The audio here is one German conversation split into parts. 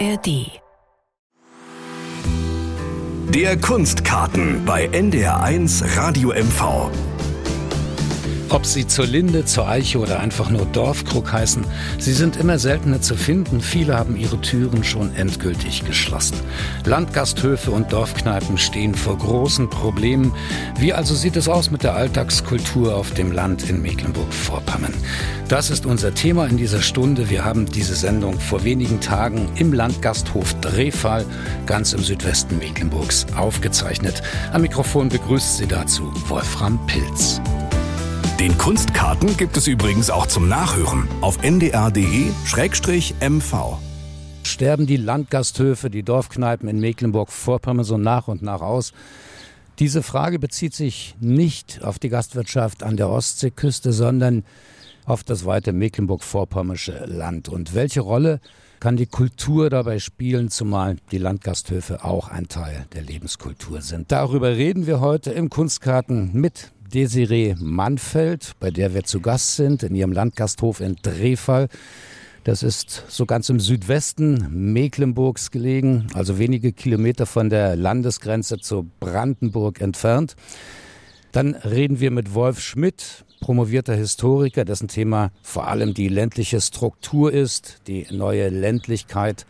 ARD. Der Kunstkarten bei NDR1 Radio MV. Ob sie zur Linde, zur Eiche oder einfach nur Dorfkrug heißen, sie sind immer seltener zu finden. Viele haben ihre Türen schon endgültig geschlossen. Landgasthöfe und Dorfkneipen stehen vor großen Problemen. Wie also sieht es aus mit der Alltagskultur auf dem Land in Mecklenburg-Vorpommern? Das ist unser Thema in dieser Stunde. Wir haben diese Sendung vor wenigen Tagen im Landgasthof Drehfall ganz im Südwesten Mecklenburgs aufgezeichnet. Am Mikrofon begrüßt sie dazu Wolfram Pilz. Den Kunstkarten gibt es übrigens auch zum Nachhören auf ndr.de-mv. Sterben die Landgasthöfe, die Dorfkneipen in Mecklenburg-Vorpommern so nach und nach aus? Diese Frage bezieht sich nicht auf die Gastwirtschaft an der Ostseeküste, sondern auf das weite Mecklenburg-Vorpommersche Land. Und welche Rolle kann die Kultur dabei spielen, zumal die Landgasthöfe auch ein Teil der Lebenskultur sind? Darüber reden wir heute im Kunstkarten mit Desiree Mannfeld, bei der wir zu Gast sind, in ihrem Landgasthof in Drehfall. Das ist so ganz im Südwesten Mecklenburgs gelegen, also wenige Kilometer von der Landesgrenze zu Brandenburg entfernt. Dann reden wir mit Wolf Schmidt, promovierter Historiker, dessen Thema vor allem die ländliche Struktur ist, die neue Ländlichkeit.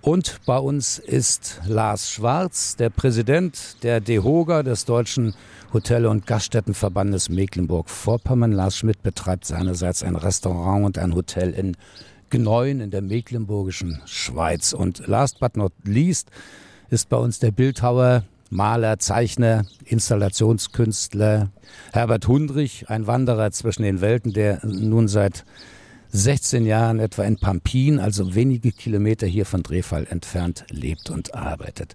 Und bei uns ist Lars Schwarz, der Präsident der DEHOGA, des Deutschen Hotel- und Gaststättenverbandes Mecklenburg-Vorpommern. Lars Schmidt betreibt seinerseits ein Restaurant und ein Hotel in Gneuen in der mecklenburgischen Schweiz. Und last but not least ist bei uns der Bildhauer, Maler, Zeichner, Installationskünstler Herbert Hundrich, ein Wanderer zwischen den Welten, der nun seit 16 Jahren etwa in Pampin, also wenige Kilometer hier von Drehfall entfernt, lebt und arbeitet.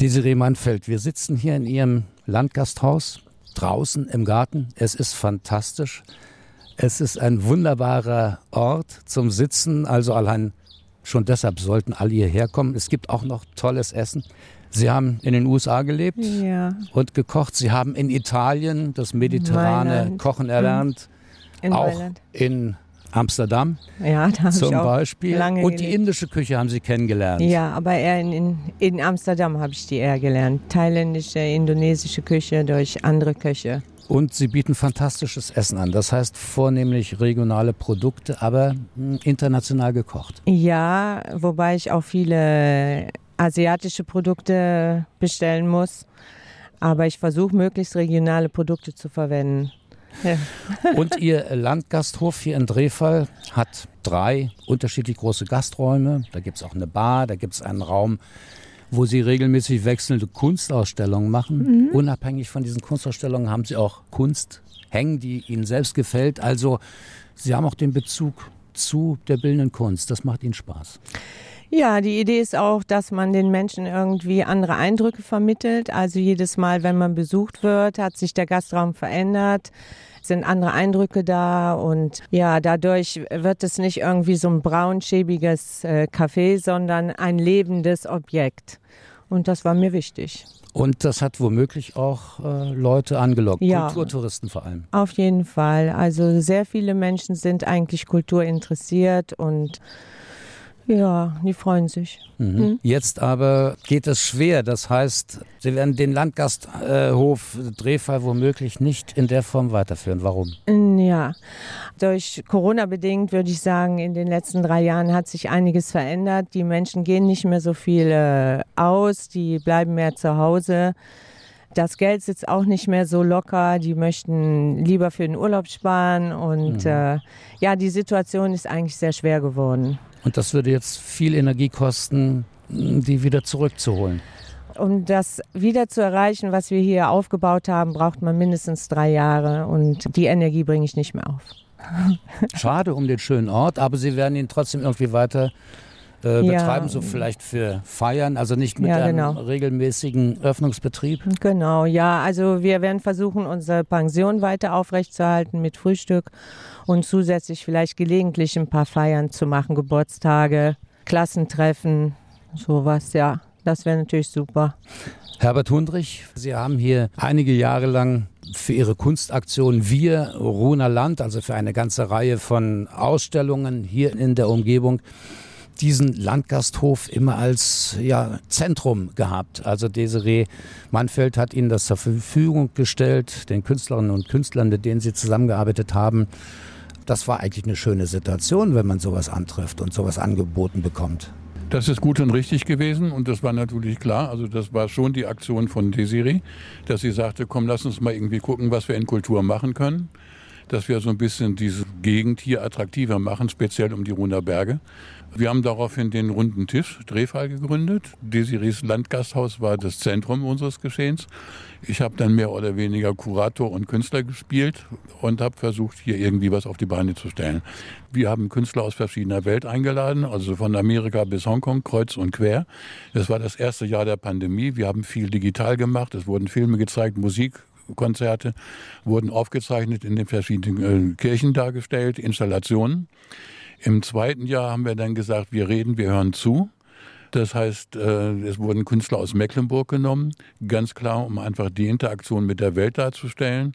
Desiree Mannfeld, wir sitzen hier in Ihrem Landgasthaus, draußen im Garten. Es ist fantastisch. Es ist ein wunderbarer Ort zum Sitzen, also allein schon deshalb sollten alle hierher kommen. Es gibt auch noch tolles Essen. Sie haben in den USA gelebt ja. und gekocht. Sie haben in Italien das mediterrane Mailand. Kochen erlernt. In auch Mailand. in Amsterdam Ja, da zum ich auch Beispiel. lange Und die indische Küche haben Sie kennengelernt. Ja, aber eher in, in, in Amsterdam habe ich die eher gelernt. Thailändische, indonesische Küche durch andere Köche. Und sie bieten fantastisches Essen an. Das heißt vornehmlich regionale Produkte, aber mh, international gekocht. Ja, wobei ich auch viele asiatische Produkte bestellen muss. Aber ich versuche möglichst regionale Produkte zu verwenden. Ja. Und ihr Landgasthof hier in Drehfall hat drei unterschiedlich große Gasträume. Da gibt es auch eine Bar, da gibt es einen Raum, wo sie regelmäßig wechselnde Kunstausstellungen machen. Unabhängig von diesen Kunstausstellungen haben sie auch Kunst hängen, die ihnen selbst gefällt. Also sie haben auch den Bezug zu der bildenden Kunst. Das macht ihnen Spaß. Ja, die Idee ist auch, dass man den Menschen irgendwie andere Eindrücke vermittelt. Also jedes Mal, wenn man besucht wird, hat sich der Gastraum verändert, sind andere Eindrücke da und ja, dadurch wird es nicht irgendwie so ein braunschäbiges äh, Café, sondern ein lebendes Objekt. Und das war mir wichtig. Und das hat womöglich auch äh, Leute angelockt, Ja. Kulturtouristen vor allem. Auf jeden Fall. Also sehr viele Menschen sind eigentlich kulturinteressiert und ja, die freuen sich. Mhm. Jetzt aber geht es schwer. Das heißt, Sie werden den Landgasthof Drehfall womöglich nicht in der Form weiterführen. Warum? Ja, durch Corona bedingt würde ich sagen, in den letzten drei Jahren hat sich einiges verändert. Die Menschen gehen nicht mehr so viel äh, aus, die bleiben mehr zu Hause. Das Geld sitzt auch nicht mehr so locker. Die möchten lieber für den Urlaub sparen. Und äh, ja, die Situation ist eigentlich sehr schwer geworden. Und das würde jetzt viel Energie kosten, die wieder zurückzuholen. Um das wieder zu erreichen, was wir hier aufgebaut haben, braucht man mindestens drei Jahre. Und die Energie bringe ich nicht mehr auf. Schade um den schönen Ort, aber Sie werden ihn trotzdem irgendwie weiter äh, Ja. betreiben, so vielleicht für Feiern, also nicht mit Ja, einem genau. regelmäßigen Öffnungsbetrieb. Genau, ja. Also wir werden versuchen, unsere Pension weiter aufrechtzuerhalten mit Frühstück und zusätzlich vielleicht gelegentlich ein paar Feiern zu machen, Geburtstage, Klassentreffen, sowas, ja. Das wäre natürlich super. Herbert Hundrich, Sie haben hier einige Jahre lang für Ihre Kunstaktion Wir Runer Land, also für eine ganze Reihe von Ausstellungen hier in der Umgebung, diesen Landgasthof immer als ja, Zentrum gehabt. Also Desiree Manfeld hat ihnen das zur Verfügung gestellt, den Künstlerinnen und Künstlern, mit denen sie zusammengearbeitet haben. Das war eigentlich eine schöne Situation, wenn man sowas antrifft und sowas angeboten bekommt. Das ist gut und richtig gewesen und das war natürlich klar. Also das war schon die Aktion von Desiree, dass sie sagte, komm, lass uns mal irgendwie gucken, was wir in Kultur machen können. Dass wir so ein bisschen diese Gegend hier attraktiver machen, speziell um die Runer Berge. Wir haben daraufhin den runden Tisch Drehfall gegründet. Desiris Landgasthaus war das Zentrum unseres Geschehens. Ich habe dann mehr oder weniger Kurator und Künstler gespielt und habe versucht, hier irgendwie was auf die Beine zu stellen. Wir haben Künstler aus verschiedener Welt eingeladen, also von Amerika bis Hongkong, kreuz und quer. Das war das erste Jahr der Pandemie. Wir haben viel digital gemacht. Es wurden Filme gezeigt, Musik, Konzerte wurden aufgezeichnet, in den verschiedenen äh, Kirchen dargestellt, Installationen. Im zweiten Jahr haben wir dann gesagt, wir reden, wir hören zu. Das heißt, äh, es wurden Künstler aus Mecklenburg genommen, ganz klar, um einfach die Interaktion mit der Welt darzustellen.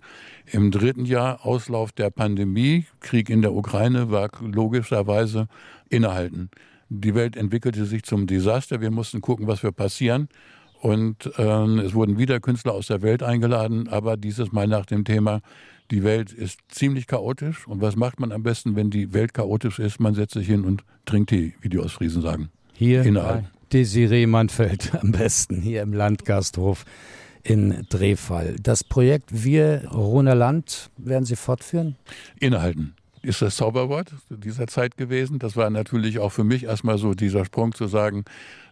Im dritten Jahr, Auslauf der Pandemie, Krieg in der Ukraine, war logischerweise innehalten. Die Welt entwickelte sich zum Desaster. Wir mussten gucken, was wir passieren. Und äh, es wurden wieder Künstler aus der Welt eingeladen, aber dieses Mal nach dem Thema die Welt ist ziemlich chaotisch. Und was macht man am besten, wenn die Welt chaotisch ist? Man setzt sich hin und trinkt Tee, wie die Ostfriesen sagen. Hier Innerhalb. Desiree Manfeld am besten, hier im Landgasthof in Drehfall. Das Projekt Wir Roner Land werden Sie fortführen? Innehalten ist das Zauberwort dieser Zeit gewesen. Das war natürlich auch für mich erstmal so dieser Sprung zu sagen,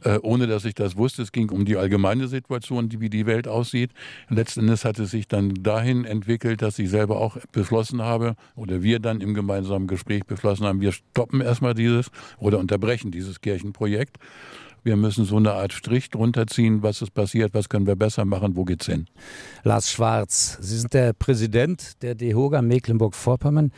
äh, ohne dass ich das wusste, es ging um die allgemeine Situation, wie die Welt aussieht. Letzten Endes hat es sich dann dahin entwickelt, dass ich selber auch beschlossen habe oder wir dann im gemeinsamen Gespräch beschlossen haben, wir stoppen erstmal dieses oder unterbrechen dieses Kirchenprojekt. Wir müssen so eine Art Strich drunter ziehen, was ist passiert, was können wir besser machen, wo geht's hin. Lars Schwarz, Sie sind der Präsident der DEHOGA Mecklenburg-Vorpommern.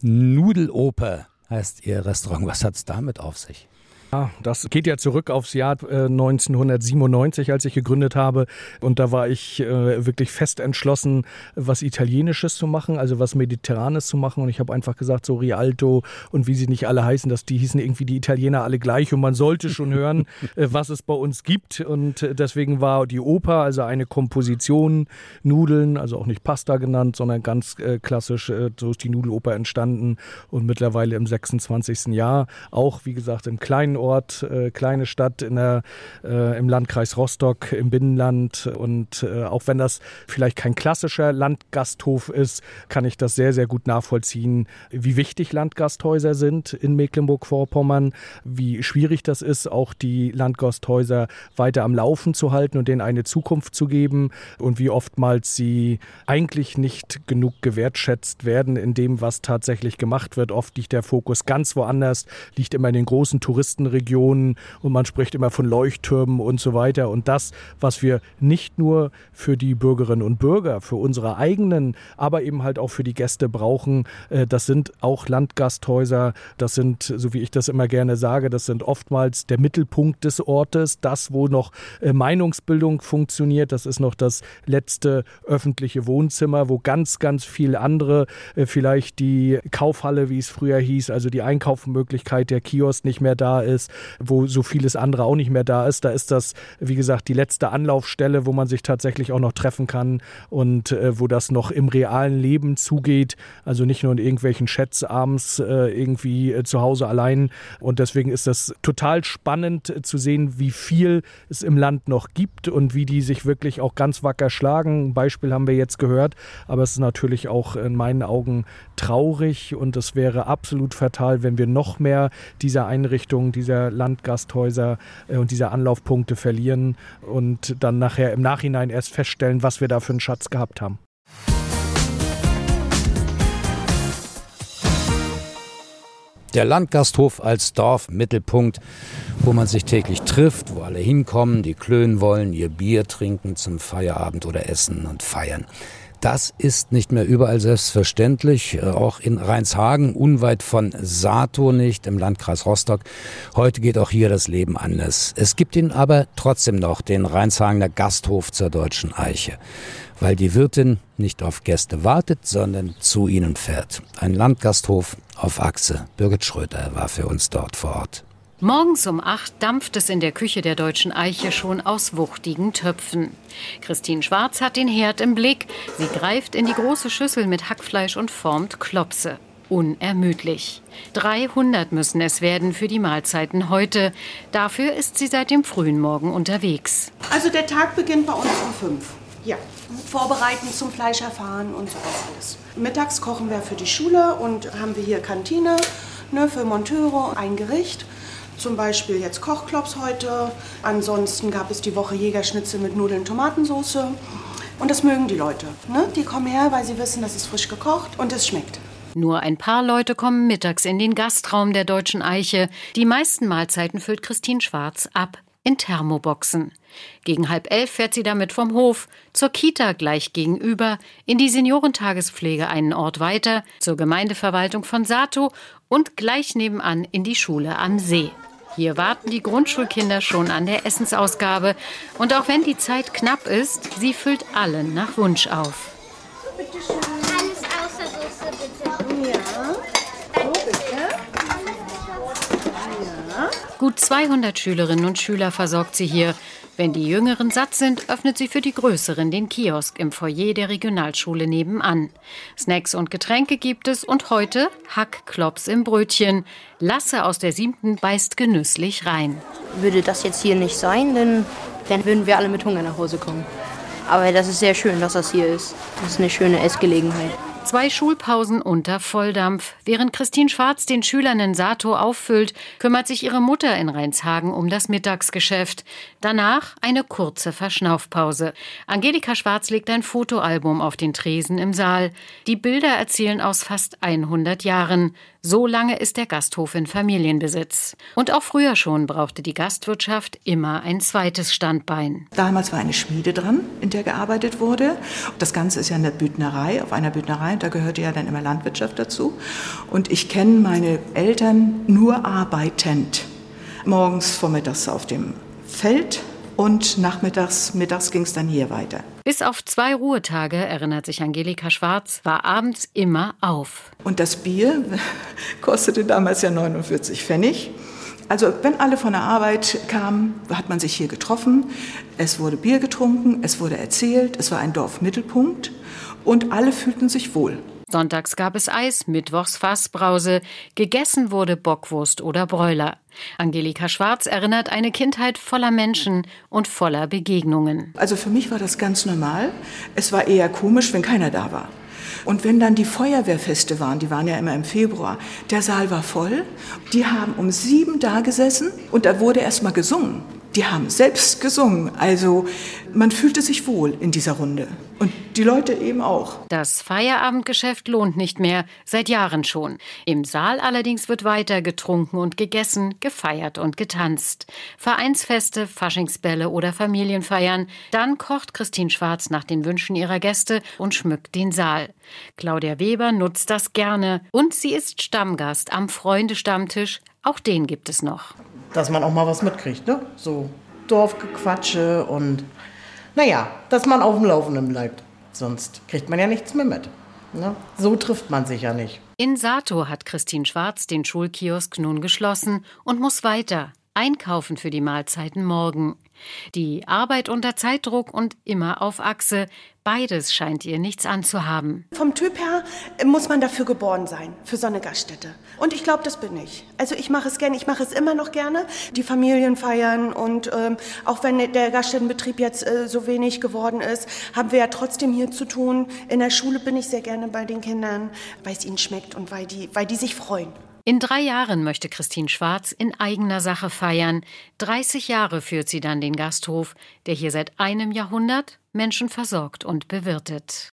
Nudeloper heißt Ihr Restaurant. Was hat es damit auf sich? Ja, das geht ja zurück aufs Jahr äh, 1997, als ich gegründet habe. Und da war ich äh, wirklich fest entschlossen, was Italienisches zu machen, also was Mediterranes zu machen. Und ich habe einfach gesagt, so Rialto und wie sie nicht alle heißen, dass die hießen irgendwie die Italiener alle gleich. Und man sollte schon hören, äh, was es bei uns gibt. Und äh, deswegen war die Oper, also eine Komposition, Nudeln, also auch nicht Pasta genannt, sondern ganz äh, klassisch, äh, so ist die Nudeloper entstanden. Und mittlerweile im 26. Jahr, auch wie gesagt im kleinen Ort, äh, kleine Stadt in der, äh, im Landkreis Rostock, im Binnenland. Und äh, auch wenn das vielleicht kein klassischer Landgasthof ist, kann ich das sehr, sehr gut nachvollziehen, wie wichtig Landgasthäuser sind in Mecklenburg-Vorpommern, wie schwierig das ist, auch die Landgasthäuser weiter am Laufen zu halten und denen eine Zukunft zu geben und wie oftmals sie eigentlich nicht genug gewertschätzt werden in dem, was tatsächlich gemacht wird. Oft liegt der Fokus ganz woanders, liegt immer in den großen Touristen Regionen und man spricht immer von Leuchttürmen und so weiter. Und das, was wir nicht nur für die Bürgerinnen und Bürger, für unsere eigenen, aber eben halt auch für die Gäste brauchen, äh, das sind auch Landgasthäuser. Das sind, so wie ich das immer gerne sage, das sind oftmals der Mittelpunkt des Ortes, das, wo noch äh, Meinungsbildung funktioniert. Das ist noch das letzte öffentliche Wohnzimmer, wo ganz, ganz viel andere, äh, vielleicht die Kaufhalle, wie es früher hieß, also die Einkaufsmöglichkeit, der Kiosk nicht mehr da ist ist, wo so vieles andere auch nicht mehr da ist. Da ist das, wie gesagt, die letzte Anlaufstelle, wo man sich tatsächlich auch noch treffen kann und äh, wo das noch im realen Leben zugeht. Also nicht nur in irgendwelchen Chats abends äh, irgendwie äh, zu Hause allein. Und deswegen ist das total spannend äh, zu sehen, wie viel es im Land noch gibt und wie die sich wirklich auch ganz wacker schlagen. Ein Beispiel haben wir jetzt gehört, aber es ist natürlich auch in meinen Augen traurig und es wäre absolut fatal, wenn wir noch mehr dieser Einrichtungen, dieser Landgasthäuser äh, und dieser Anlaufpunkte verlieren und dann nachher im Nachhinein erst feststellen, was wir da für einen Schatz gehabt haben. Der Landgasthof als Dorfmittelpunkt, wo man sich täglich trifft, wo alle hinkommen, die klönen wollen, ihr Bier trinken zum Feierabend oder essen und feiern. Das ist nicht mehr überall selbstverständlich, äh, auch in Rheinshagen, unweit von Sato nicht, im Landkreis Rostock. Heute geht auch hier das Leben anders. Es gibt ihn aber trotzdem noch, den Rheinshagener Gasthof zur Deutschen Eiche, weil die Wirtin nicht auf Gäste wartet, sondern zu ihnen fährt. Ein Landgasthof auf Achse. Birgit Schröter war für uns dort vor Ort. Morgens um acht dampft es in der Küche der Deutschen Eiche schon aus wuchtigen Töpfen. Christine Schwarz hat den Herd im Blick. Sie greift in die große Schüssel mit Hackfleisch und formt Klopse. Unermüdlich. 300 müssen es werden für die Mahlzeiten heute. Dafür ist sie seit dem frühen Morgen unterwegs. Also der Tag beginnt bei uns um fünf. Ja, vorbereiten zum Fleischerfahren und sowas alles. Mittags kochen wir für die Schule und haben wir hier Kantine ne, für Monteure, ein Gericht. Zum Beispiel jetzt Kochklops heute. Ansonsten gab es die Woche Jägerschnitzel mit Nudeln, Tomatensauce. Und das mögen die Leute. Ne? Die kommen her, weil sie wissen, das ist frisch gekocht und es schmeckt. Nur ein paar Leute kommen mittags in den Gastraum der Deutschen Eiche. Die meisten Mahlzeiten füllt Christine Schwarz ab in Thermoboxen. Gegen halb elf fährt sie damit vom Hof zur Kita gleich gegenüber, in die Seniorentagespflege einen Ort weiter, zur Gemeindeverwaltung von Sato und gleich nebenan in die Schule am See. Hier warten die Grundschulkinder schon an der Essensausgabe. Und auch wenn die Zeit knapp ist, sie füllt allen nach Wunsch auf. Bitte schön. Alles außer Soße, bitte. Ja. Danke, bitte. Gut 200 Schülerinnen und Schüler versorgt sie hier. Wenn die Jüngeren satt sind, öffnet sie für die Größeren den Kiosk im Foyer der Regionalschule nebenan. Snacks und Getränke gibt es und heute Hackklops im Brötchen. Lasse aus der siebten beißt genüsslich rein. Würde das jetzt hier nicht sein, dann, dann würden wir alle mit Hunger nach Hause kommen. Aber das ist sehr schön, dass das hier ist. Das ist eine schöne Essgelegenheit. Zwei Schulpausen unter Volldampf. Während Christine Schwarz den Schülern in Sato auffüllt, kümmert sich ihre Mutter in Rheinshagen um das Mittagsgeschäft. Danach eine kurze Verschnaufpause. Angelika Schwarz legt ein Fotoalbum auf den Tresen im Saal. Die Bilder erzählen aus fast 100 Jahren. So lange ist der Gasthof in Familienbesitz. Und auch früher schon brauchte die Gastwirtschaft immer ein zweites Standbein. Damals war eine Schmiede dran, in der gearbeitet wurde. Das Ganze ist ja in der Büdnerei, auf einer Büdnerei. Da gehörte ja dann immer Landwirtschaft dazu. Und ich kenne meine Eltern nur arbeitend. Morgens, vormittags auf dem Feld und nachmittags, mittags ging es dann hier weiter. Bis auf zwei Ruhetage, erinnert sich Angelika Schwarz, war abends immer auf. Und das Bier kostete damals ja 49 Pfennig. Also wenn alle von der Arbeit kamen, hat man sich hier getroffen. Es wurde Bier getrunken, es wurde erzählt, es war ein Dorfmittelpunkt und alle fühlten sich wohl. Sonntags gab es Eis, mittwochs Fassbrause, gegessen wurde Bockwurst oder Bräuler. Angelika Schwarz erinnert eine Kindheit voller Menschen und voller Begegnungen. Also für mich war das ganz normal. Es war eher komisch, wenn keiner da war. Und wenn dann die Feuerwehrfeste waren, die waren ja immer im Februar, der Saal war voll, die haben um sieben da gesessen und da wurde erst mal gesungen. Die haben selbst gesungen. Also man fühlte sich wohl in dieser Runde. Und die Leute eben auch. Das Feierabendgeschäft lohnt nicht mehr, seit Jahren schon. Im Saal allerdings wird weiter getrunken und gegessen, gefeiert und getanzt. Vereinsfeste, Faschingsbälle oder Familienfeiern. Dann kocht Christine Schwarz nach den Wünschen ihrer Gäste und schmückt den Saal. Claudia Weber nutzt das gerne und sie ist Stammgast am Freundestammtisch. Auch den gibt es noch. Dass man auch mal was mitkriegt, ne? So Dorfgequatsche und naja, dass man auf dem Laufenden bleibt. Sonst kriegt man ja nichts mehr mit. Ne? So trifft man sich ja nicht. In Sato hat Christine Schwarz den Schulkiosk nun geschlossen und muss weiter einkaufen für die Mahlzeiten morgen. Die Arbeit unter Zeitdruck und immer auf Achse, beides scheint ihr nichts anzuhaben. Vom Typ her muss man dafür geboren sein, für so eine Gaststätte. Und ich glaube, das bin ich. Also ich mache es gerne, ich mache es immer noch gerne. Die Familien feiern und ähm, auch wenn der Gaststättenbetrieb jetzt äh, so wenig geworden ist, haben wir ja trotzdem hier zu tun. In der Schule bin ich sehr gerne bei den Kindern, weil es ihnen schmeckt und weil die, weil die sich freuen. In drei Jahren möchte Christine Schwarz in eigener Sache feiern. 30 Jahre führt sie dann den Gasthof, der hier seit einem Jahrhundert Menschen versorgt und bewirtet.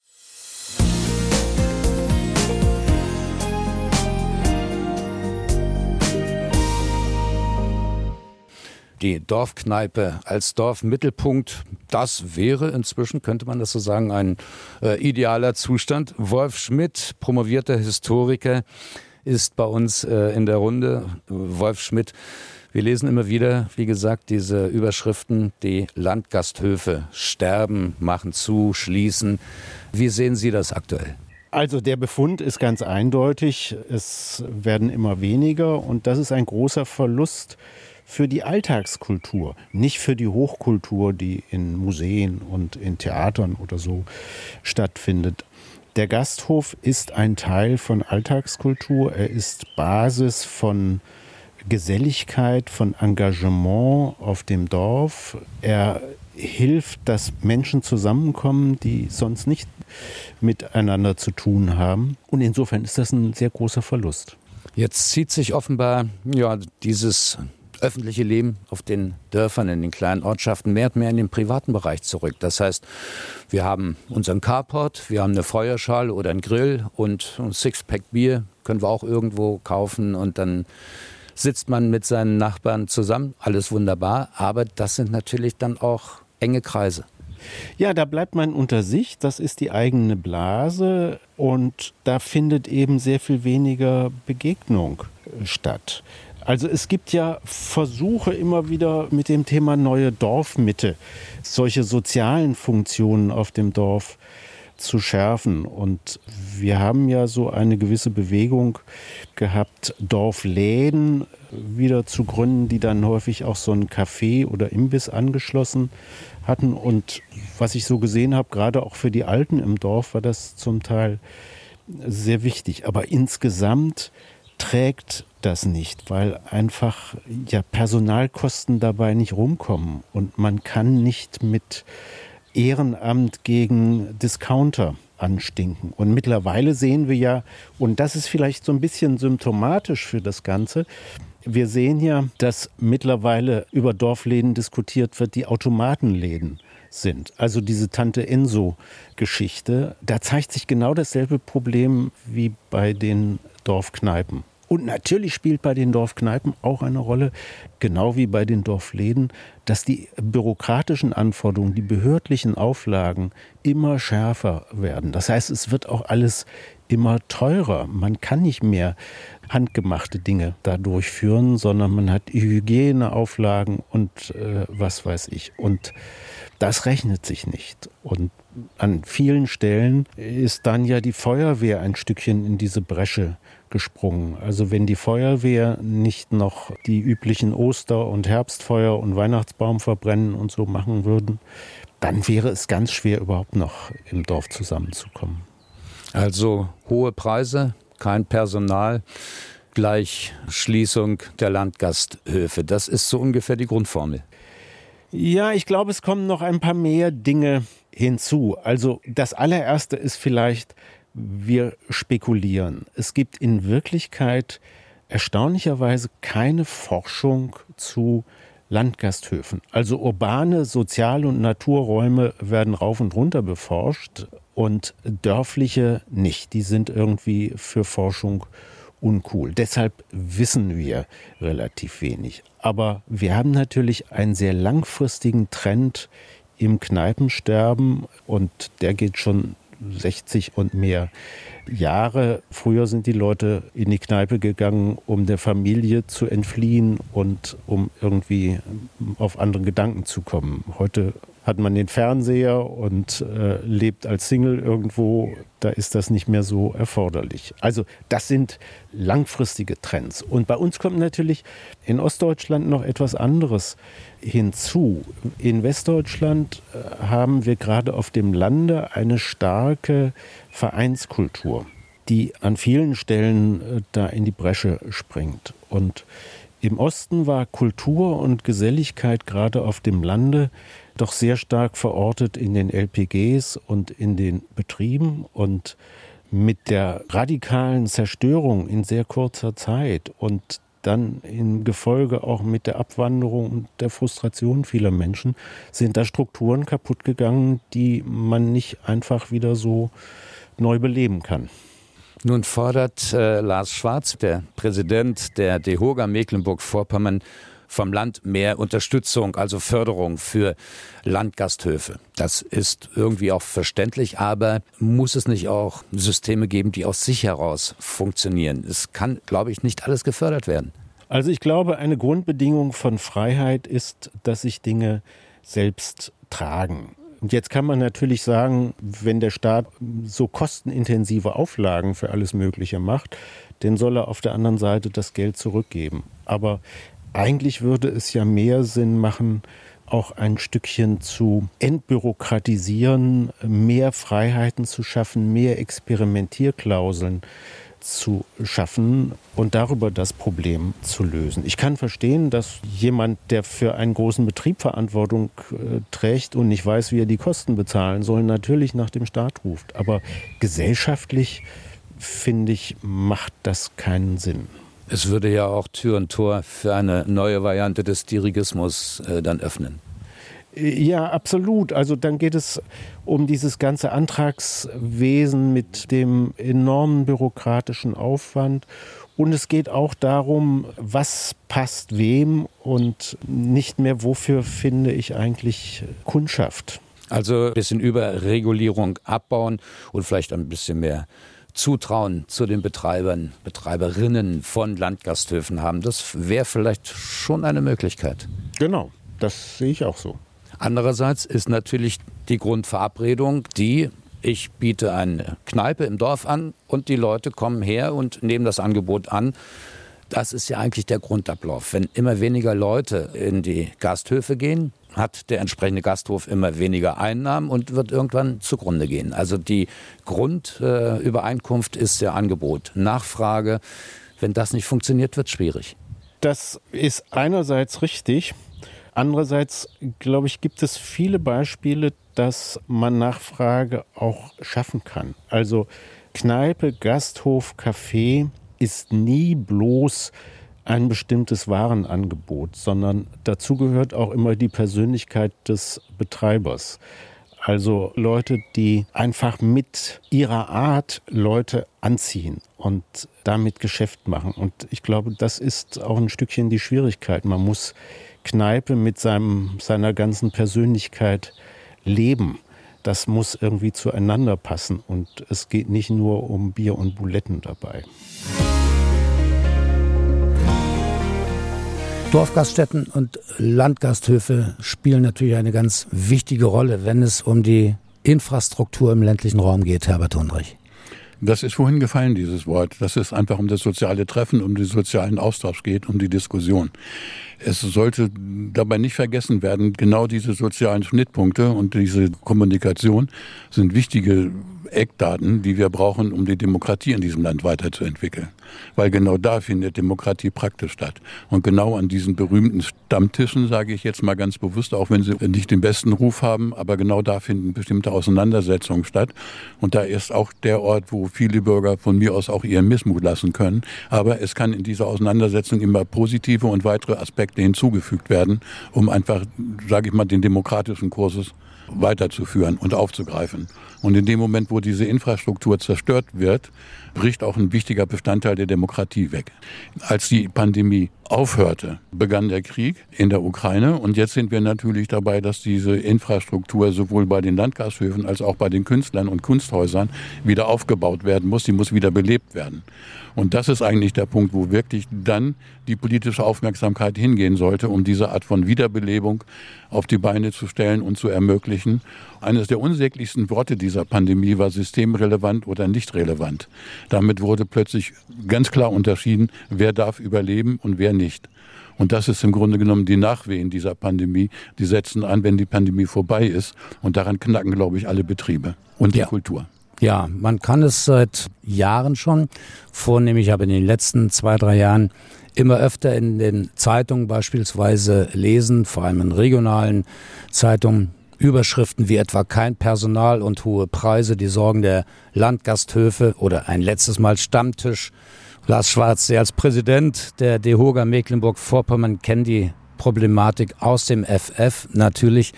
Die Dorfkneipe als Dorfmittelpunkt, das wäre inzwischen, könnte man das so sagen, ein äh, idealer Zustand. Wolf Schmidt, promovierter Historiker, ist bei uns äh, in der Runde. Wolf Schmidt, wir lesen immer wieder, wie gesagt, diese Überschriften, die Landgasthöfe sterben, machen zu, schließen. Wie sehen Sie das aktuell? Also der Befund ist ganz eindeutig. Es werden immer weniger und das ist ein großer Verlust für die Alltagskultur, nicht für die Hochkultur, die in Museen und in Theatern oder so stattfindet. Der Gasthof ist ein Teil von Alltagskultur, er ist Basis von Geselligkeit, von Engagement auf dem Dorf. Er hilft, dass Menschen zusammenkommen, die sonst nicht miteinander zu tun haben. Und insofern ist das ein sehr großer Verlust. Jetzt zieht sich offenbar ja, dieses öffentliche Leben auf den Dörfern, in den kleinen Ortschaften mehr und mehr in den privaten Bereich zurück. Das heißt, wir haben unseren Carport, wir haben eine Feuerschale oder einen Grill und ein Sixpack Bier können wir auch irgendwo kaufen und dann sitzt man mit seinen Nachbarn zusammen. Alles wunderbar, aber das sind natürlich dann auch enge Kreise. Ja, da bleibt man unter sich, das ist die eigene Blase und da findet eben sehr viel weniger Begegnung statt. Also es gibt ja Versuche immer wieder mit dem Thema neue Dorfmitte, solche sozialen Funktionen auf dem Dorf zu schärfen. Und wir haben ja so eine gewisse Bewegung gehabt, Dorfläden wieder zu gründen, die dann häufig auch so ein Café oder Imbiss angeschlossen hatten. Und was ich so gesehen habe, gerade auch für die Alten im Dorf, war das zum Teil sehr wichtig. Aber insgesamt trägt das nicht, weil einfach ja Personalkosten dabei nicht rumkommen und man kann nicht mit Ehrenamt gegen Discounter anstinken. Und mittlerweile sehen wir ja, und das ist vielleicht so ein bisschen symptomatisch für das Ganze, wir sehen ja, dass mittlerweile über Dorfläden diskutiert wird, die Automatenläden sind. Also diese Tante Enso-Geschichte. Da zeigt sich genau dasselbe Problem wie bei den Dorfkneipen. Und natürlich spielt bei den Dorfkneipen auch eine Rolle, genau wie bei den Dorfläden, dass die bürokratischen Anforderungen, die behördlichen Auflagen immer schärfer werden. Das heißt, es wird auch alles immer teurer. Man kann nicht mehr handgemachte Dinge da durchführen, sondern man hat Hygieneauflagen und äh, was weiß ich. Und das rechnet sich nicht. Und an vielen Stellen ist dann ja die Feuerwehr ein Stückchen in diese Bresche gesprungen. Also wenn die Feuerwehr nicht noch die üblichen Oster- und Herbstfeuer und Weihnachtsbaum verbrennen und so machen würden, dann wäre es ganz schwer, überhaupt noch im Dorf zusammenzukommen. Also hohe Preise, kein Personal, gleich Schließung der Landgasthöfe. Das ist so ungefähr die Grundformel. Ja, ich glaube, es kommen noch ein paar mehr Dinge hinzu. Also das allererste ist vielleicht, wir spekulieren. Es gibt in Wirklichkeit erstaunlicherweise keine Forschung zu Landgasthöfen. Also urbane Sozial- und Naturräume werden rauf und runter beforscht und dörfliche nicht. Die sind irgendwie für Forschung uncool. Deshalb wissen wir relativ wenig. Aber wir haben natürlich einen sehr langfristigen Trend im Kneipensterben und der geht schon 60 und mehr Jahre. Früher sind die Leute in die Kneipe gegangen, um der Familie zu entfliehen und um irgendwie auf andere Gedanken zu kommen. Heute hat man den Fernseher und äh, lebt als Single irgendwo, da ist das nicht mehr so erforderlich. Also das sind langfristige Trends. Und bei uns kommt natürlich in Ostdeutschland noch etwas anderes hinzu. In Westdeutschland äh, haben wir gerade auf dem Lande eine starke Vereinskultur, die an vielen Stellen äh, da in die Bresche springt. Und im Osten war Kultur und Geselligkeit gerade auf dem Lande doch sehr stark verortet in den LPGs und in den Betrieben und mit der radikalen Zerstörung in sehr kurzer Zeit und dann im Gefolge auch mit der Abwanderung und der Frustration vieler Menschen sind da Strukturen kaputt gegangen, die man nicht einfach wieder so neu beleben kann. Nun fordert äh, Lars Schwarz, der Präsident der DEHOGA Mecklenburg-Vorpommern, vom Land mehr Unterstützung, also Förderung für Landgasthöfe. Das ist irgendwie auch verständlich, aber muss es nicht auch Systeme geben, die aus sich heraus funktionieren? Es kann, glaube ich, nicht alles gefördert werden. Also ich glaube, eine Grundbedingung von Freiheit ist, dass sich Dinge selbst tragen. Und jetzt kann man natürlich sagen, wenn der Staat so kostenintensive Auflagen für alles Mögliche macht, dann soll er auf der anderen Seite das Geld zurückgeben. Aber eigentlich würde es ja mehr Sinn machen, auch ein Stückchen zu entbürokratisieren, mehr Freiheiten zu schaffen, mehr Experimentierklauseln zu schaffen und darüber das Problem zu lösen. Ich kann verstehen, dass jemand, der für einen großen Betrieb Verantwortung äh, trägt und nicht weiß, wie er die Kosten bezahlen soll, natürlich nach dem Staat ruft. Aber gesellschaftlich, finde ich, macht das keinen Sinn. Es würde ja auch Tür und Tor für eine neue Variante des Dirigismus äh, dann öffnen. Ja, absolut. Also dann geht es um dieses ganze Antragswesen mit dem enormen bürokratischen Aufwand. Und es geht auch darum, was passt wem und nicht mehr, wofür finde ich eigentlich Kundschaft. Also ein bisschen Überregulierung abbauen und vielleicht ein bisschen mehr Zutrauen zu den Betreibern, Betreiberinnen von Landgasthöfen haben. Das wäre vielleicht schon eine Möglichkeit. Genau, das sehe ich auch so. Andererseits ist natürlich die Grundverabredung die, ich biete eine Kneipe im Dorf an und die Leute kommen her und nehmen das Angebot an. Das ist ja eigentlich der Grundablauf. Wenn immer weniger Leute in die Gasthöfe gehen, hat der entsprechende Gasthof immer weniger Einnahmen und wird irgendwann zugrunde gehen. Also die Grundübereinkunft äh, ist der Angebot. Nachfrage, wenn das nicht funktioniert, wird es schwierig. Das ist einerseits richtig. Andererseits, glaube ich, gibt es viele Beispiele, dass man Nachfrage auch schaffen kann. Also Kneipe, Gasthof, Café ist nie bloß ein bestimmtes Warenangebot, sondern dazu gehört auch immer die Persönlichkeit des Betreibers. Also Leute, die einfach mit ihrer Art Leute anziehen und damit Geschäft machen. Und ich glaube, das ist auch ein Stückchen die Schwierigkeit. Man muss Kneipe mit seinem, seiner ganzen Persönlichkeit leben. Das muss irgendwie zueinander passen und es geht nicht nur um Bier und Buletten dabei. Dorfgaststätten und Landgasthöfe spielen natürlich eine ganz wichtige Rolle, wenn es um die Infrastruktur im ländlichen Raum geht, Herbert Hundrich. Das ist vorhin gefallen, dieses Wort, dass es einfach um das soziale Treffen, um den sozialen Austausch geht, um die Diskussion. Es sollte dabei nicht vergessen werden, genau diese sozialen Schnittpunkte und diese Kommunikation sind wichtige Eckdaten, die wir brauchen, um die Demokratie in diesem Land weiterzuentwickeln. Weil genau da findet Demokratie praktisch statt. Und genau an diesen berühmten Stammtischen, sage ich jetzt mal ganz bewusst, auch wenn sie nicht den besten Ruf haben, aber genau da finden bestimmte Auseinandersetzungen statt. Und da ist auch der Ort, wo viele Bürger von mir aus auch ihren Missmut lassen können. Aber es kann in dieser Auseinandersetzung immer positive und weitere Aspekte hinzugefügt werden, um einfach, sage ich mal, den demokratischen Kurses weiterzuführen und aufzugreifen. Und in dem Moment, wo diese Infrastruktur zerstört wird, bricht auch ein wichtiger Bestandteil der Demokratie weg. Als die Pandemie aufhörte, begann der Krieg in der Ukraine und jetzt sind wir natürlich dabei, dass diese Infrastruktur sowohl bei den Landgashöfen als auch bei den Künstlern und Kunsthäusern wieder aufgebaut werden muss, die muss wieder belebt werden. Und das ist eigentlich der Punkt, wo wirklich dann die politische Aufmerksamkeit hingehen sollte, um diese Art von Wiederbelebung auf die Beine zu stellen und zu ermöglichen. Eines der unsäglichsten Worte dieser Pandemie war systemrelevant oder nicht relevant. Damit wurde plötzlich ganz klar unterschieden, wer darf überleben und wer nicht. Und das ist im Grunde genommen die Nachwehen dieser Pandemie. Die setzen an, wenn die Pandemie vorbei ist. Und daran knacken, glaube ich, alle Betriebe und die ja. Kultur. Ja, man kann es seit Jahren schon, vornehmlich aber in den letzten zwei, drei Jahren, immer öfter in den Zeitungen beispielsweise lesen, vor allem in regionalen Zeitungen, Überschriften wie etwa kein Personal und hohe Preise, die Sorgen der Landgasthöfe oder ein letztes Mal Stammtisch. Lars Schwarz, Sie als Präsident der DEHOGA Mecklenburg-Vorpommern kennen die Problematik aus dem FF natürlich.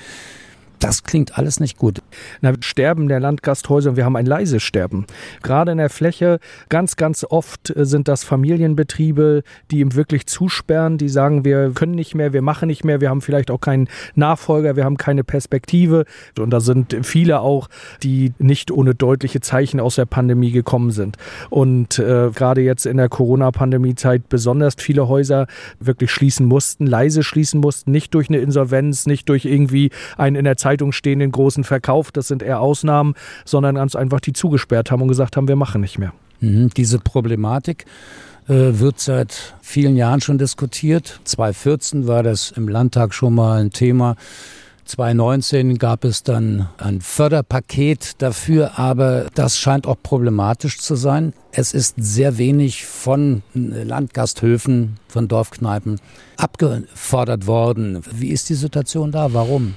Das klingt alles nicht gut. Na, Sterben der Landgasthäuser, wir haben ein leises Sterben. Gerade in der Fläche, ganz, ganz oft äh, sind das Familienbetriebe, die ihm wirklich zusperren, die sagen, wir können nicht mehr, wir machen nicht mehr, wir haben vielleicht auch keinen Nachfolger, wir haben keine Perspektive. Und da sind viele auch, die nicht ohne deutliche Zeichen aus der Pandemie gekommen sind. Und äh, gerade jetzt in der Corona-Pandemie-Zeit besonders viele Häuser wirklich schließen mussten, leise schließen mussten, nicht durch eine Insolvenz, nicht durch irgendwie ein in der Zeit Zeitung stehen, den großen Verkauf, das sind eher Ausnahmen, sondern ganz einfach die zugesperrt haben und gesagt haben, wir machen nicht mehr. Mhm, diese Problematik äh, wird seit vielen Jahren schon diskutiert. 2014 war das im Landtag schon mal ein Thema. 2019 gab es dann ein Förderpaket dafür, aber das scheint auch problematisch zu sein. Es ist sehr wenig von Landgasthöfen, von Dorfkneipen abgefordert worden. Wie ist die Situation da? Warum?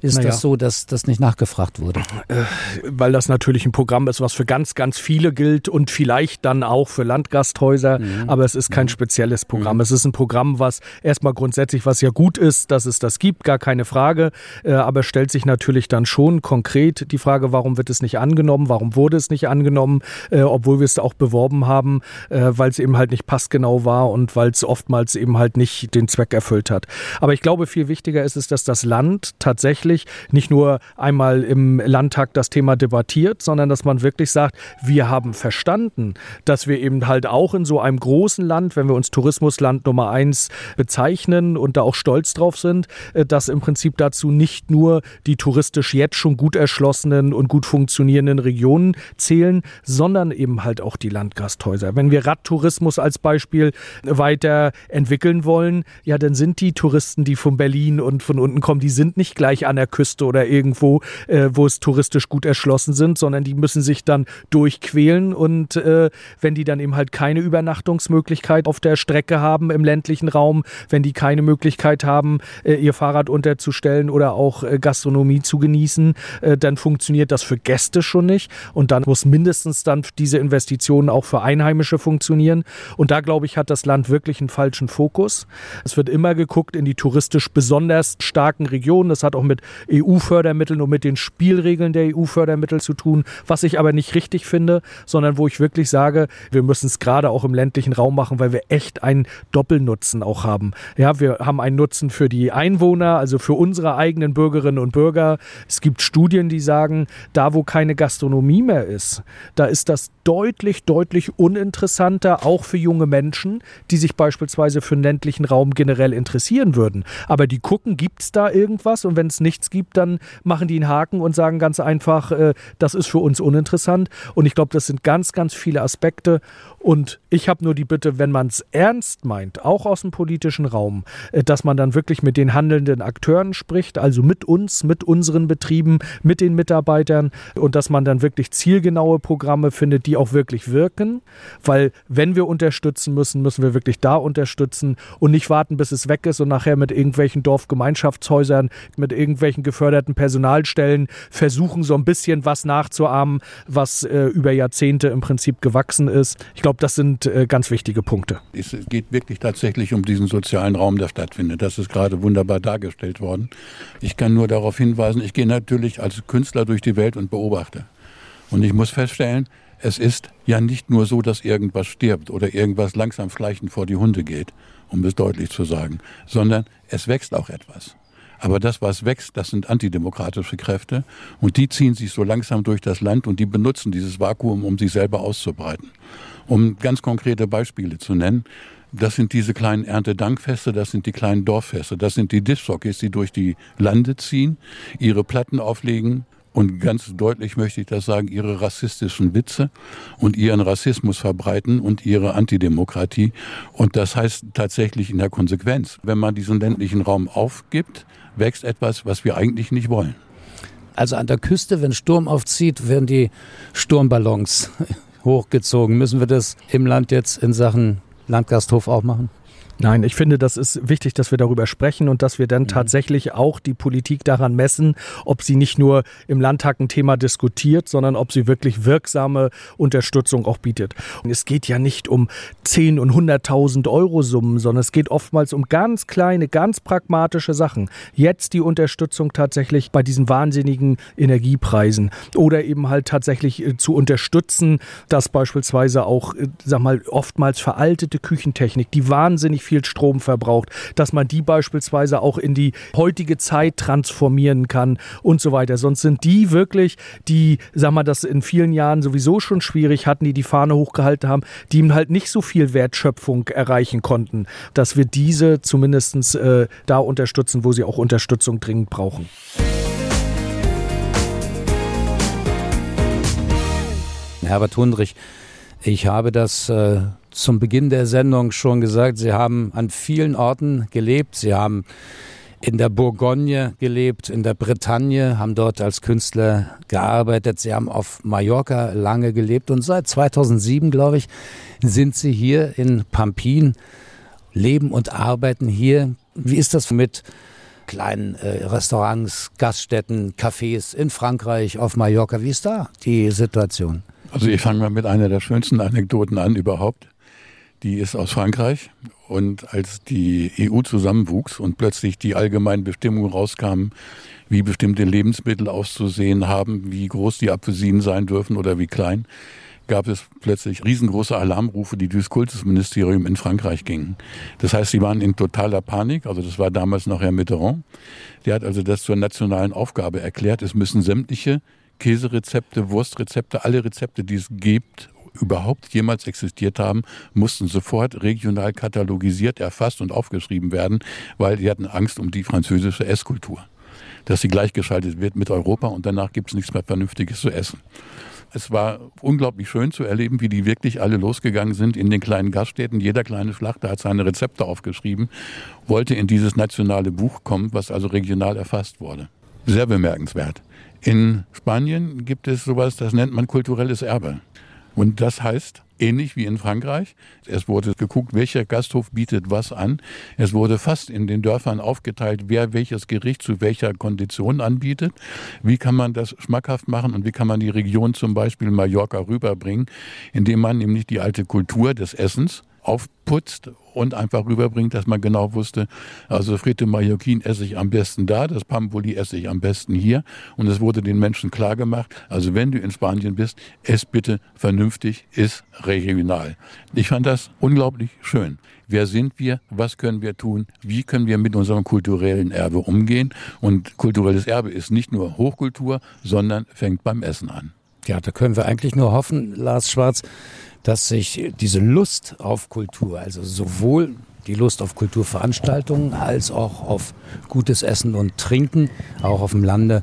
Ist naja. das so, dass das nicht nachgefragt wurde? Äh, weil das natürlich ein Programm ist, was für ganz, ganz viele gilt und vielleicht dann auch für Landgasthäuser, mhm. aber es ist kein mhm. spezielles Programm. Mhm. Es ist ein Programm, was erstmal grundsätzlich, was ja gut ist, dass es das gibt, gar keine Frage, äh, aber stellt sich natürlich dann schon konkret die Frage, warum wird es nicht angenommen, warum wurde es nicht angenommen, äh, obwohl wir es auch beworben haben, weil es eben halt nicht passgenau war und weil es oftmals eben halt nicht den Zweck erfüllt hat. Aber ich glaube, viel wichtiger ist es, dass das Land tatsächlich tatsächlich nicht nur einmal im Landtag das Thema debattiert, sondern dass man wirklich sagt, wir haben verstanden, dass wir eben halt auch in so einem großen Land, wenn wir uns Tourismusland Nummer eins bezeichnen und da auch stolz drauf sind, äh, dass im Prinzip dazu nicht nur die touristisch jetzt schon gut erschlossenen und gut funktionierenden Regionen zählen, sondern eben halt auch die Landgasthäuser. Wenn wir Radtourismus als Beispiel weiter entwickeln wollen, ja, dann sind die Touristen, die von Berlin und von unten kommen, die sind nicht gleich an der Küste oder irgendwo, äh, wo es touristisch gut erschlossen sind, sondern die müssen sich dann durchquälen und äh, wenn die dann eben halt keine Übernachtungsmöglichkeit auf der Strecke haben im ländlichen Raum, wenn die keine Möglichkeit haben, äh, ihr Fahrrad unterzustellen oder auch äh, Gastronomie zu genießen, äh, dann funktioniert das für Gäste schon nicht und dann muss mindestens dann diese Investitionen auch für Einheimische funktionieren und da glaube ich, hat das Land wirklich einen falschen Fokus. Es wird immer geguckt in die touristisch besonders starken Regionen. Das hat auch mit EU-Fördermitteln und mit den Spielregeln der EU-Fördermittel zu tun, was ich aber nicht richtig finde, sondern wo ich wirklich sage, wir müssen es gerade auch im ländlichen Raum machen, weil wir echt einen Doppelnutzen auch haben. Ja, wir haben einen Nutzen für die Einwohner, also für unsere eigenen Bürgerinnen und Bürger. Es gibt Studien, die sagen, da wo keine Gastronomie mehr ist, da ist das deutlich, deutlich uninteressanter, auch für junge Menschen, die sich beispielsweise für den ländlichen Raum generell interessieren würden. Aber die gucken, gibt es da irgendwas? Und wenn es nicht nichts gibt, dann machen die einen Haken und sagen ganz einfach, äh, das ist für uns uninteressant. Und ich glaube, das sind ganz, ganz viele Aspekte. Und ich habe nur die Bitte, wenn man es ernst meint, auch aus dem politischen Raum, äh, dass man dann wirklich mit den handelnden Akteuren spricht, also mit uns, mit unseren Betrieben, mit den Mitarbeitern und dass man dann wirklich zielgenaue Programme findet, die auch wirklich wirken. Weil wenn wir unterstützen müssen, müssen wir wirklich da unterstützen und nicht warten, bis es weg ist und nachher mit irgendwelchen Dorfgemeinschaftshäusern, mit irgendwelchen geförderten Personalstellen versuchen, so ein bisschen was nachzuahmen, was äh, über Jahrzehnte im Prinzip gewachsen ist. Ich glaube, glaube, das sind äh, ganz wichtige Punkte. Es geht wirklich tatsächlich um diesen sozialen Raum, der stattfindet. Das ist gerade wunderbar dargestellt worden. Ich kann nur darauf hinweisen, ich gehe natürlich als Künstler durch die Welt und beobachte. Und ich muss feststellen, es ist ja nicht nur so, dass irgendwas stirbt oder irgendwas langsam schleichend vor die Hunde geht, um es deutlich zu sagen, sondern es wächst auch etwas. Aber das, was wächst, das sind antidemokratische Kräfte und die ziehen sich so langsam durch das Land und die benutzen dieses Vakuum, um sich selber auszubreiten. Um ganz konkrete Beispiele zu nennen, das sind diese kleinen Erntedankfeste, das sind die kleinen Dorffeste, das sind die Discjockeys, die durch die Lande ziehen, ihre Platten auflegen und ganz deutlich möchte ich das sagen, ihre rassistischen Witze und ihren Rassismus verbreiten und ihre Antidemokratie. Und das heißt tatsächlich in der Konsequenz, wenn man diesen ländlichen Raum aufgibt, wächst etwas, was wir eigentlich nicht wollen. Also an der Küste, wenn Sturm aufzieht, werden die Sturmballons hochgezogen. Müssen wir das im Land jetzt in Sachen Landgasthof auch machen? Nein, ich finde, das ist wichtig, dass wir darüber sprechen und dass wir dann mhm. tatsächlich auch die Politik daran messen, ob sie nicht nur im Landtag ein Thema diskutiert, sondern ob sie wirklich wirksame Unterstützung auch bietet. Und es geht ja nicht um 10 und 100.000 Euro Summen, sondern es geht oftmals um ganz kleine, ganz pragmatische Sachen. Jetzt die Unterstützung tatsächlich bei diesen wahnsinnigen Energiepreisen oder eben halt tatsächlich äh, zu unterstützen, dass beispielsweise auch, äh, sag mal, oftmals veraltete Küchentechnik, die wahnsinnig viel Strom verbraucht, dass man die beispielsweise auch in die heutige Zeit transformieren kann und so weiter. Sonst sind die wirklich, die, sag mal, das in vielen Jahren sowieso schon schwierig hatten, die die Fahne hochgehalten haben, die halt nicht so viel Wertschöpfung erreichen konnten, dass wir diese zumindest äh, da unterstützen, wo sie auch Unterstützung dringend brauchen. Herbert Hundrich, ich habe das äh, zum Beginn der Sendung schon gesagt. Sie haben an vielen Orten gelebt. Sie haben in der Bourgogne gelebt, in der Bretagne, haben dort als Künstler gearbeitet. Sie haben auf Mallorca lange gelebt und seit 2007, glaube ich, sind Sie hier in Pampin, leben und arbeiten hier. Wie ist das mit kleinen äh, Restaurants, Gaststätten, Cafés in Frankreich, auf Mallorca? Wie ist da die Situation? Also ich fange mal mit einer der schönsten Anekdoten an überhaupt. Die ist aus Frankreich und als die EU zusammenwuchs und plötzlich die allgemeinen Bestimmungen rauskamen, wie bestimmte Lebensmittel auszusehen haben, wie groß die Apfelsinen sein dürfen oder wie klein, gab es plötzlich riesengroße Alarmrufe, die durchs Kultusministerium in Frankreich gingen. Das heißt, sie waren in totaler Panik. Also das war damals noch Herr Mitterrand. Der hat also das zur nationalen Aufgabe erklärt. Es müssen sämtliche Käserezepte, Wurstrezepte, alle Rezepte, die es gibt überhaupt jemals existiert haben, mussten sofort regional katalogisiert, erfasst und aufgeschrieben werden, weil die hatten Angst um die französische Esskultur. Dass sie gleichgeschaltet wird mit Europa und danach gibt es nichts mehr Vernünftiges zu essen. Es war unglaublich schön zu erleben, wie die wirklich alle losgegangen sind in den kleinen Gaststätten. Jeder kleine Schlachter hat seine Rezepte aufgeschrieben, wollte in dieses nationale Buch kommen, was also regional erfasst wurde. Sehr bemerkenswert. In Spanien gibt es sowas, das nennt man kulturelles Erbe. Und das heißt, ähnlich wie in Frankreich, es wurde geguckt, welcher Gasthof bietet was an. Es wurde fast in den Dörfern aufgeteilt, wer welches Gericht zu welcher Kondition anbietet. Wie kann man das schmackhaft machen und wie kann man die Region zum Beispiel Mallorca rüberbringen, indem man nämlich die alte Kultur des Essens aufputzt und einfach rüberbringt, dass man genau wusste, also Fritte Mallorquin esse ich am besten da, das Pamboli esse ich am besten hier. Und es wurde den Menschen klar gemacht, also wenn du in Spanien bist, ess bitte vernünftig, ist regional. Ich fand das unglaublich schön. Wer sind wir? Was können wir tun? Wie können wir mit unserem kulturellen Erbe umgehen? Und kulturelles Erbe ist nicht nur Hochkultur, sondern fängt beim Essen an. Ja, da können wir eigentlich nur hoffen, Lars Schwarz, dass sich diese Lust auf Kultur, also sowohl die Lust auf Kulturveranstaltungen als auch auf gutes Essen und Trinken, auch auf dem Lande,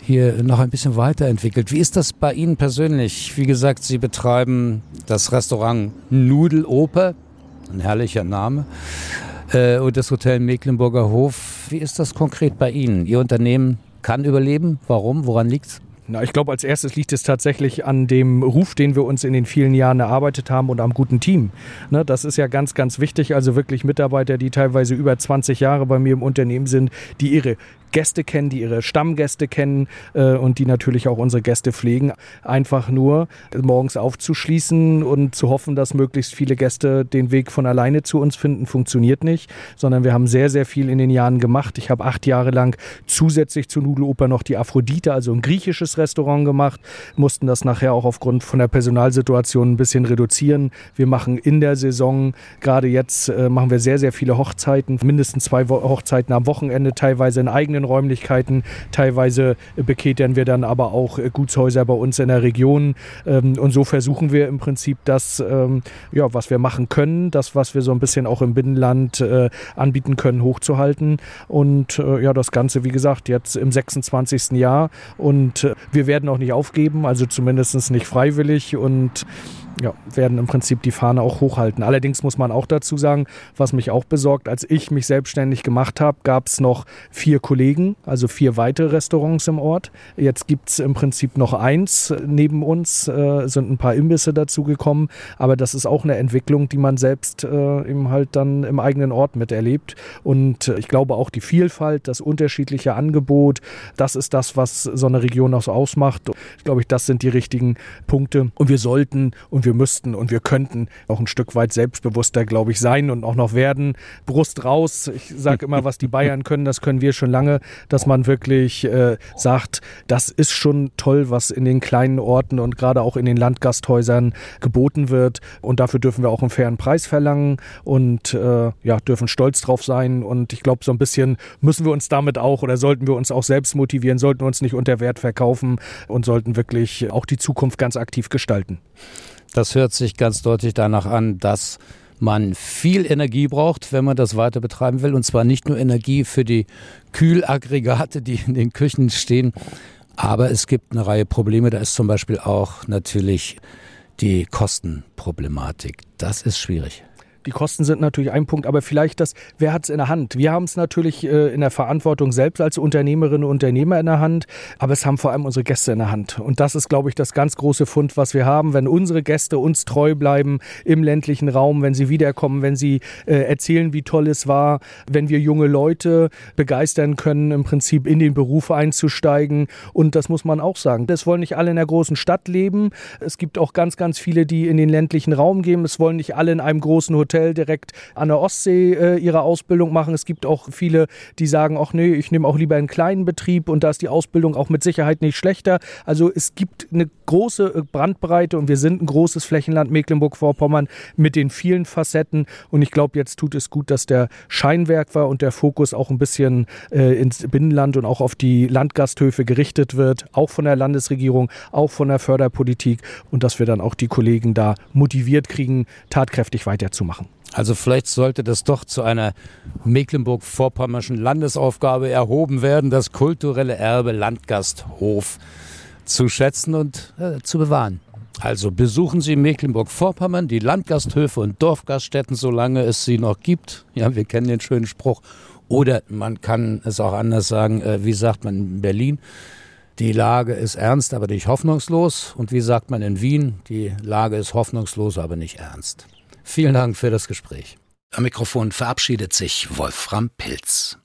hier noch ein bisschen weiterentwickelt. Wie ist das bei Ihnen persönlich? Wie gesagt, Sie betreiben das Restaurant Nudeloper, ein herrlicher Name, äh, und das Hotel Mecklenburger Hof. Wie ist das konkret bei Ihnen? Ihr Unternehmen kann überleben. Warum? Woran liegt es? Na, ich glaube, als erstes liegt es tatsächlich an dem Ruf, den wir uns in den vielen Jahren erarbeitet haben und am guten Team. Ne, das ist ja ganz, ganz wichtig. Also wirklich Mitarbeiter, die teilweise über 20 Jahre bei mir im Unternehmen sind, die ihre Gäste kennen, die ihre Stammgäste kennen äh, und die natürlich auch unsere Gäste pflegen. Einfach nur morgens aufzuschließen und zu hoffen, dass möglichst viele Gäste den Weg von alleine zu uns finden, funktioniert nicht, sondern wir haben sehr, sehr viel in den Jahren gemacht. Ich habe acht Jahre lang zusätzlich zur Nudeloper noch die Aphrodite, also ein griechisches Restaurant gemacht, mussten das nachher auch aufgrund von der Personalsituation ein bisschen reduzieren. Wir machen in der Saison, gerade jetzt äh, machen wir sehr, sehr viele Hochzeiten, mindestens zwei Hochzeiten am Wochenende, teilweise in eigenen eigenen Räumlichkeiten. Teilweise beketern wir dann aber auch äh, Gutshäuser bei uns in der Region. Ähm, und so versuchen wir im Prinzip das, ähm, ja, was wir machen können, das, was wir so ein bisschen auch im Binnenland äh, anbieten können, hochzuhalten. Und äh, ja, das Ganze, wie gesagt, jetzt im 26. Jahr. Und wir werden auch nicht aufgeben, also zumindest nicht freiwillig. Und ja, werden im Prinzip die Fahne auch hochhalten. Allerdings muss man auch dazu sagen, was mich auch besorgt, als ich mich selbstständig gemacht habe, gab es noch vier Kollegen, also vier weitere Restaurants im Ort. Jetzt gibt es im Prinzip noch eins neben uns, äh, sind ein paar Imbisse dazugekommen, aber das ist auch eine Entwicklung, die man selbst äh, eben halt dann im eigenen Ort miterlebt. Und äh, ich glaube auch die Vielfalt, das unterschiedliche Angebot, das ist das, was so eine Region auch ausmacht. Ich glaube, das sind die richtigen Punkte. Und wir sollten und und wir müssten und wir könnten auch ein Stück weit selbstbewusster, glaube ich, sein und auch noch werden. Brust raus. Ich sage immer, was die Bayern können, das können wir schon lange, dass man wirklich äh, sagt, das ist schon toll, was in den kleinen Orten und gerade auch in den Landgasthäusern geboten wird. Und dafür dürfen wir auch einen fairen Preis verlangen und äh, ja, dürfen stolz drauf sein. Und ich glaube, so ein bisschen müssen wir uns damit auch oder sollten wir uns auch selbst motivieren, sollten uns nicht unter Wert verkaufen und sollten wirklich auch die Zukunft ganz aktiv gestalten. Das hört sich ganz deutlich danach an, dass man viel Energie braucht, wenn man das weiter betreiben will. Und zwar nicht nur Energie für die Kühlaggregate, die in den Küchen stehen, Aber es gibt eine Reihe Probleme. Da ist zum Beispiel auch natürlich die Kostenproblematik. Das ist schwierig. Die Kosten sind natürlich ein Punkt, aber vielleicht das, wer hat es in der Hand? Wir haben es natürlich äh, in der Verantwortung selbst als Unternehmerinnen und Unternehmer in der Hand, aber es haben vor allem unsere Gäste in der Hand. Und das ist, glaube ich, das ganz große Fund, was wir haben. Wenn unsere Gäste uns treu bleiben im ländlichen Raum, wenn sie wiederkommen, wenn sie äh, erzählen, wie toll es war, wenn wir junge Leute begeistern können, im Prinzip in den Beruf einzusteigen. Und das muss man auch sagen. Das wollen nicht alle in der großen Stadt leben. Es gibt auch ganz, ganz viele, die in den ländlichen Raum gehen. Es wollen nicht alle in einem großen Hotel Hotel direkt an der Ostsee äh, ihre Ausbildung machen. Es gibt auch viele, die sagen, ach nee, ich nehme auch lieber einen kleinen Betrieb und da ist die Ausbildung auch mit Sicherheit nicht schlechter. Also es gibt eine große äh, Brandbreite und wir sind ein großes Flächenland Mecklenburg-Vorpommern mit den vielen Facetten und ich glaube, jetzt tut es gut, dass der Scheinwerk war und der Fokus auch ein bisschen äh, ins Binnenland und auch auf die Landgasthöfe gerichtet wird, auch von der Landesregierung, auch von der Förderpolitik und dass wir dann auch die Kollegen da motiviert kriegen, tatkräftig weiterzumachen. Also vielleicht sollte das doch zu einer Mecklenburg-Vorpommerschen Landesaufgabe erhoben werden, das kulturelle Erbe Landgasthof zu schätzen und äh, zu bewahren. Also besuchen Sie Mecklenburg-Vorpommern, die Landgasthöfe und Dorfgaststätten, solange es sie noch gibt. Ja, wir kennen den schönen Spruch. Oder man kann es auch anders sagen, äh, wie sagt man in Berlin? Die Lage ist ernst, aber nicht hoffnungslos. Und wie sagt man in Wien? Die Lage ist hoffnungslos, aber nicht ernst. Vielen Dank für das Gespräch. Am Mikrofon verabschiedet sich Wolfram Pilz.